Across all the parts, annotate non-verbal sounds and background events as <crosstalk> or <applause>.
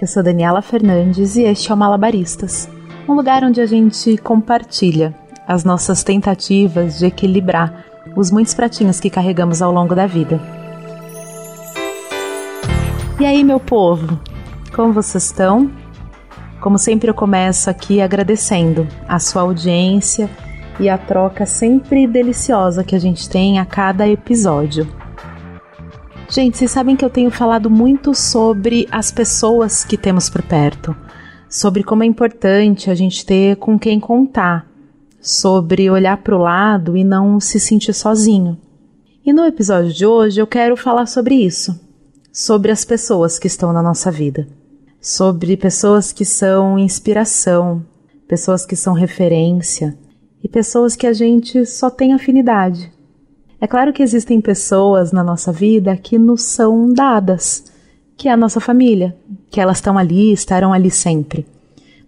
Eu sou Daniela Fernandes e este é o Malabaristas, um lugar onde a gente compartilha as nossas tentativas de equilibrar os muitos pratinhos que carregamos ao longo da vida. E aí, meu povo, como vocês estão? Como sempre, eu começo aqui agradecendo a sua audiência e a troca sempre deliciosa que a gente tem a cada episódio. Gente, vocês sabem que eu tenho falado muito sobre as pessoas que temos por perto, sobre como é importante a gente ter com quem contar, sobre olhar para o lado e não se sentir sozinho. E no episódio de hoje eu quero falar sobre isso, sobre as pessoas que estão na nossa vida, sobre pessoas que são inspiração, pessoas que são referência. E pessoas que a gente só tem afinidade. É claro que existem pessoas na nossa vida que nos são dadas, que é a nossa família, que elas estão ali, estarão ali sempre.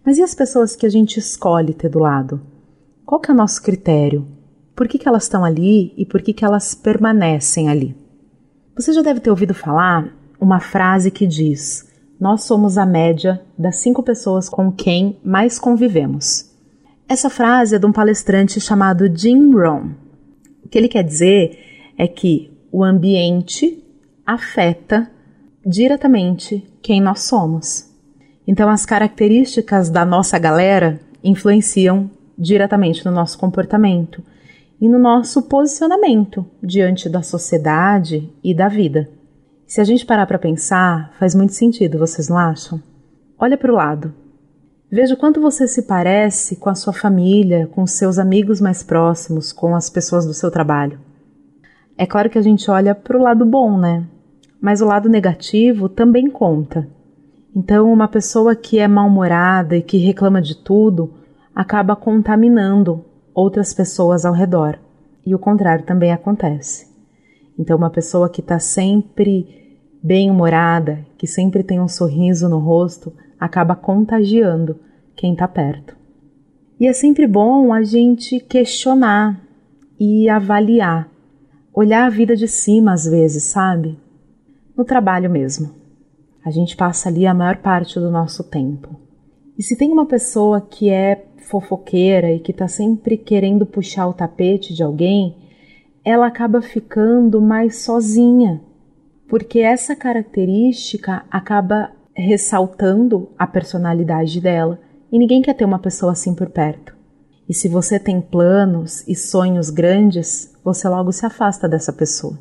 Mas e as pessoas que a gente escolhe ter do lado? Qual que é o nosso critério? Por que, que elas estão ali e por que, que elas permanecem ali? Você já deve ter ouvido falar uma frase que diz: Nós somos a média das cinco pessoas com quem mais convivemos. Essa frase é de um palestrante chamado Jim Rohn que ele quer dizer é que o ambiente afeta diretamente quem nós somos. Então, as características da nossa galera influenciam diretamente no nosso comportamento e no nosso posicionamento diante da sociedade e da vida. Se a gente parar para pensar, faz muito sentido, vocês não acham? Olha para o lado. Veja o quanto você se parece com a sua família, com os seus amigos mais próximos, com as pessoas do seu trabalho. É claro que a gente olha para o lado bom, né? Mas o lado negativo também conta. Então, uma pessoa que é mal-humorada e que reclama de tudo acaba contaminando outras pessoas ao redor. E o contrário também acontece. Então, uma pessoa que está sempre bem-humorada, que sempre tem um sorriso no rosto, acaba contagiando quem está perto. E é sempre bom a gente questionar e avaliar, olhar a vida de cima às vezes, sabe? No trabalho mesmo. A gente passa ali a maior parte do nosso tempo. E se tem uma pessoa que é fofoqueira e que está sempre querendo puxar o tapete de alguém, ela acaba ficando mais sozinha, porque essa característica acaba ressaltando a personalidade dela, e ninguém quer ter uma pessoa assim por perto. E se você tem planos e sonhos grandes, você logo se afasta dessa pessoa.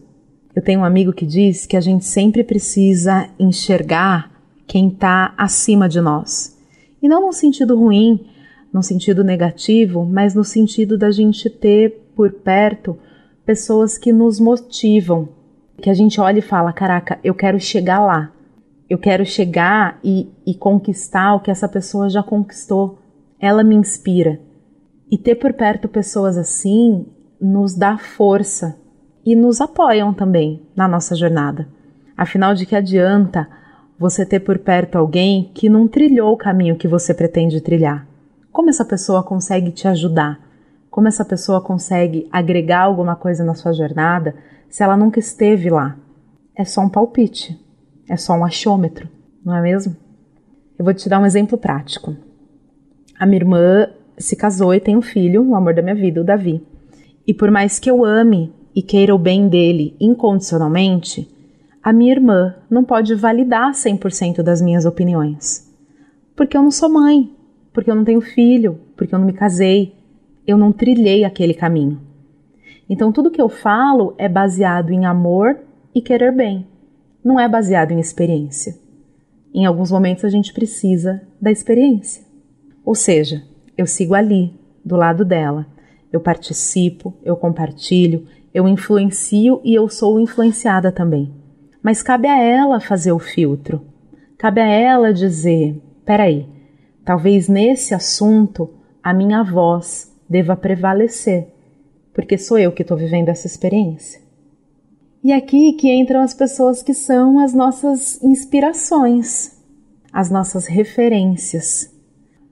Eu tenho um amigo que diz que a gente sempre precisa enxergar quem está acima de nós. E não no sentido ruim, no sentido negativo, mas no sentido da gente ter por perto pessoas que nos motivam, que a gente olha e fala: caraca, eu quero chegar lá eu quero chegar e, e conquistar o que essa pessoa já conquistou. Ela me inspira. E ter por perto pessoas assim nos dá força e nos apoiam também na nossa jornada. Afinal, de que adianta você ter por perto alguém que não trilhou o caminho que você pretende trilhar? Como essa pessoa consegue te ajudar? Como essa pessoa consegue agregar alguma coisa na sua jornada se ela nunca esteve lá? É só um palpite. É só um achômetro, não é mesmo? Eu vou te dar um exemplo prático. A minha irmã se casou e tem um filho, o amor da minha vida, o Davi. E por mais que eu ame e queira o bem dele incondicionalmente, a minha irmã não pode validar 100% das minhas opiniões. Porque eu não sou mãe, porque eu não tenho filho, porque eu não me casei, eu não trilhei aquele caminho. Então tudo que eu falo é baseado em amor e querer bem não é baseado em experiência. Em alguns momentos a gente precisa da experiência. Ou seja, eu sigo ali, do lado dela. Eu participo, eu compartilho, eu influencio e eu sou influenciada também. Mas cabe a ela fazer o filtro. Cabe a ela dizer: peraí, talvez nesse assunto a minha voz deva prevalecer, porque sou eu que estou vivendo essa experiência. E aqui que entram as pessoas que são as nossas inspirações, as nossas referências,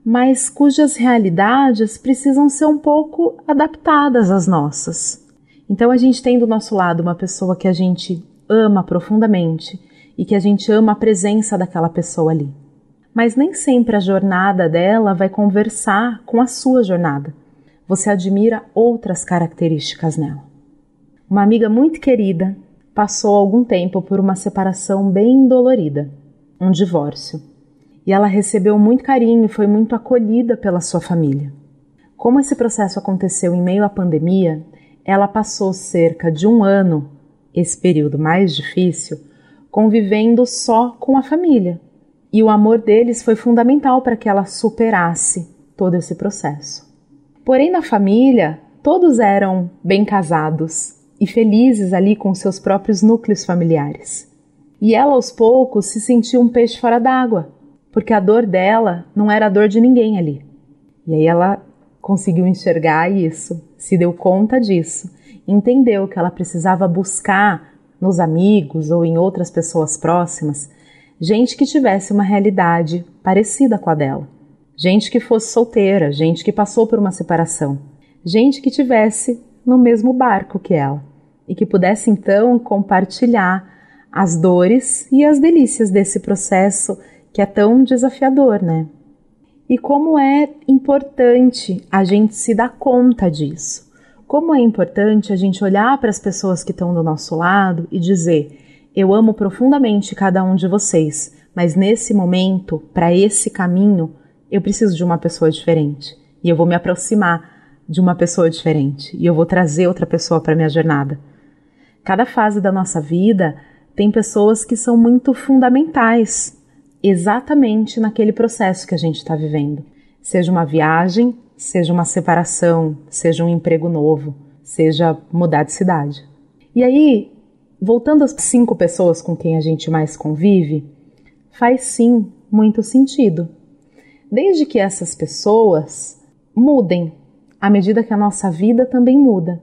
mas cujas realidades precisam ser um pouco adaptadas às nossas. Então a gente tem do nosso lado uma pessoa que a gente ama profundamente e que a gente ama a presença daquela pessoa ali. mas nem sempre a jornada dela vai conversar com a sua jornada. Você admira outras características nela. Uma amiga muito querida passou algum tempo por uma separação bem dolorida, um divórcio. E ela recebeu muito carinho e foi muito acolhida pela sua família. Como esse processo aconteceu em meio à pandemia, ela passou cerca de um ano, esse período mais difícil, convivendo só com a família. E o amor deles foi fundamental para que ela superasse todo esse processo. Porém, na família, todos eram bem casados e felizes ali com seus próprios núcleos familiares. E ela, aos poucos, se sentia um peixe fora d'água, porque a dor dela não era a dor de ninguém ali. E aí ela conseguiu enxergar isso, se deu conta disso, entendeu que ela precisava buscar nos amigos ou em outras pessoas próximas gente que tivesse uma realidade parecida com a dela. Gente que fosse solteira, gente que passou por uma separação, gente que tivesse no mesmo barco que ela e que pudesse então compartilhar as dores e as delícias desse processo que é tão desafiador, né? E como é importante a gente se dar conta disso. Como é importante a gente olhar para as pessoas que estão do nosso lado e dizer: Eu amo profundamente cada um de vocês, mas nesse momento, para esse caminho, eu preciso de uma pessoa diferente. E eu vou me aproximar de uma pessoa diferente. E eu vou trazer outra pessoa para minha jornada. Cada fase da nossa vida tem pessoas que são muito fundamentais exatamente naquele processo que a gente está vivendo. Seja uma viagem, seja uma separação, seja um emprego novo, seja mudar de cidade. E aí, voltando às cinco pessoas com quem a gente mais convive, faz sim muito sentido. Desde que essas pessoas mudem à medida que a nossa vida também muda.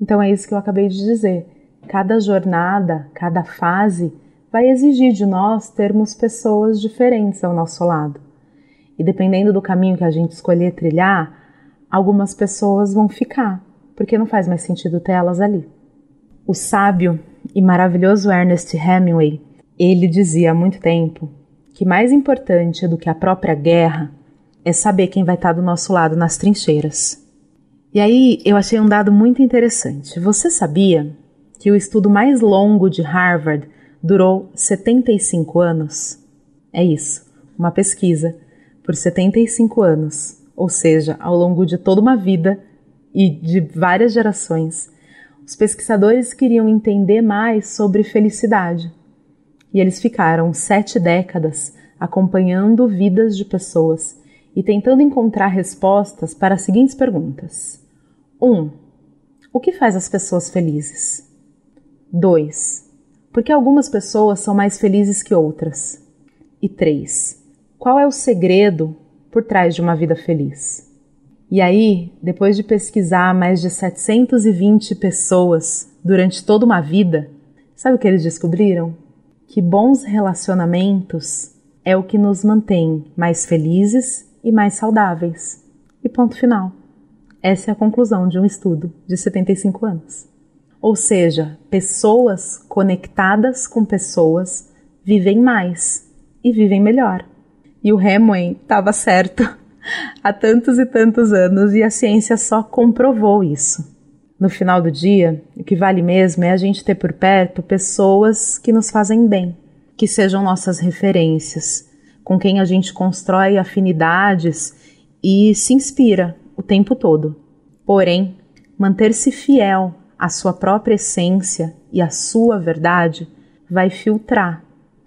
Então é isso que eu acabei de dizer. Cada jornada, cada fase vai exigir de nós termos pessoas diferentes ao nosso lado. E dependendo do caminho que a gente escolher trilhar, algumas pessoas vão ficar, porque não faz mais sentido ter elas ali. O sábio e maravilhoso Ernest Hemingway, ele dizia há muito tempo que mais importante do que a própria guerra é saber quem vai estar do nosso lado nas trincheiras. E aí eu achei um dado muito interessante. Você sabia que o estudo mais longo de Harvard durou 75 anos? É isso, uma pesquisa por 75 anos, ou seja, ao longo de toda uma vida e de várias gerações. Os pesquisadores queriam entender mais sobre felicidade e eles ficaram sete décadas acompanhando vidas de pessoas e tentando encontrar respostas para as seguintes perguntas: 1. Um, o que faz as pessoas felizes? 2. Por que algumas pessoas são mais felizes que outras? E 3. Qual é o segredo por trás de uma vida feliz? E aí, depois de pesquisar mais de 720 pessoas durante toda uma vida, sabe o que eles descobriram? Que bons relacionamentos é o que nos mantém mais felizes e mais saudáveis. E ponto final. Essa é a conclusão de um estudo de 75 anos. Ou seja, pessoas conectadas com pessoas vivem mais e vivem melhor. E o Hemingway estava certo <laughs> há tantos e tantos anos e a ciência só comprovou isso. No final do dia, o que vale mesmo é a gente ter por perto pessoas que nos fazem bem, que sejam nossas referências, com quem a gente constrói afinidades e se inspira o tempo todo. Porém, manter-se fiel à sua própria essência e à sua verdade vai filtrar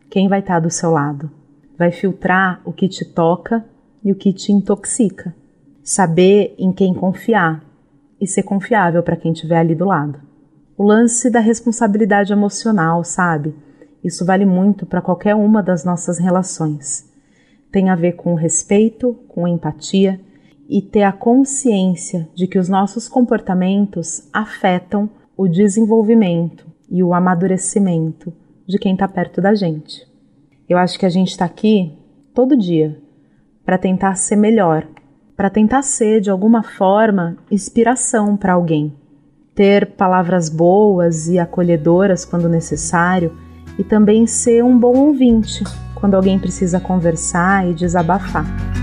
quem vai estar do seu lado. Vai filtrar o que te toca e o que te intoxica. Saber em quem confiar e ser confiável para quem estiver ali do lado. O lance da responsabilidade emocional, sabe? Isso vale muito para qualquer uma das nossas relações tem a ver com respeito, com empatia e ter a consciência de que os nossos comportamentos afetam o desenvolvimento e o amadurecimento de quem está perto da gente. Eu acho que a gente está aqui todo dia para tentar ser melhor, para tentar ser de alguma forma inspiração para alguém, ter palavras boas e acolhedoras quando necessário e também ser um bom ouvinte quando alguém precisa conversar e desabafar.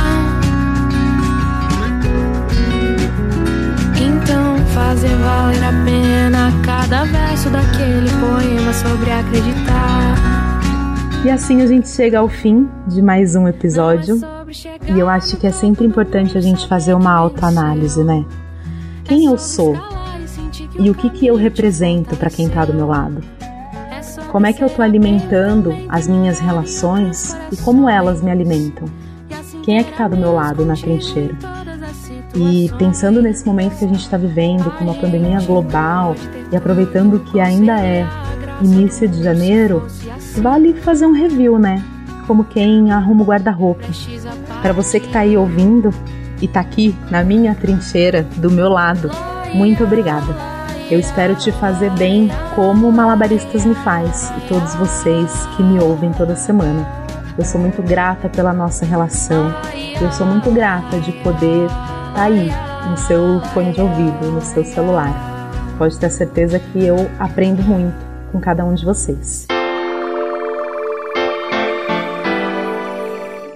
Valer a pena cada verso daquele poema sobre acreditar. E assim a gente chega ao fim de mais um episódio. E eu acho que é sempre importante a gente fazer uma autoanálise, né? Quem eu sou? E o que, que eu represento para quem está do meu lado? Como é que eu estou alimentando as minhas relações e como elas me alimentam? Quem é que está do meu lado na trincheira? E pensando nesse momento que a gente está vivendo, com uma pandemia global, e aproveitando que ainda é início de janeiro, vale fazer um review, né? Como quem arruma o guarda-roupa. Para você que está aí ouvindo e está aqui na minha trincheira, do meu lado, muito obrigada. Eu espero te fazer bem como Malabaristas me faz e todos vocês que me ouvem toda semana. Eu sou muito grata pela nossa relação. Eu sou muito grata de poder tá aí no seu fone de ouvido, no seu celular. Pode ter certeza que eu aprendo muito com cada um de vocês.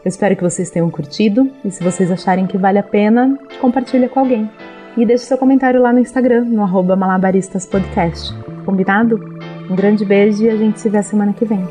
Eu espero que vocês tenham curtido e se vocês acharem que vale a pena, compartilhe com alguém. E deixe seu comentário lá no Instagram, no malabaristaspodcast. Combinado? Um grande beijo e a gente se vê semana que vem.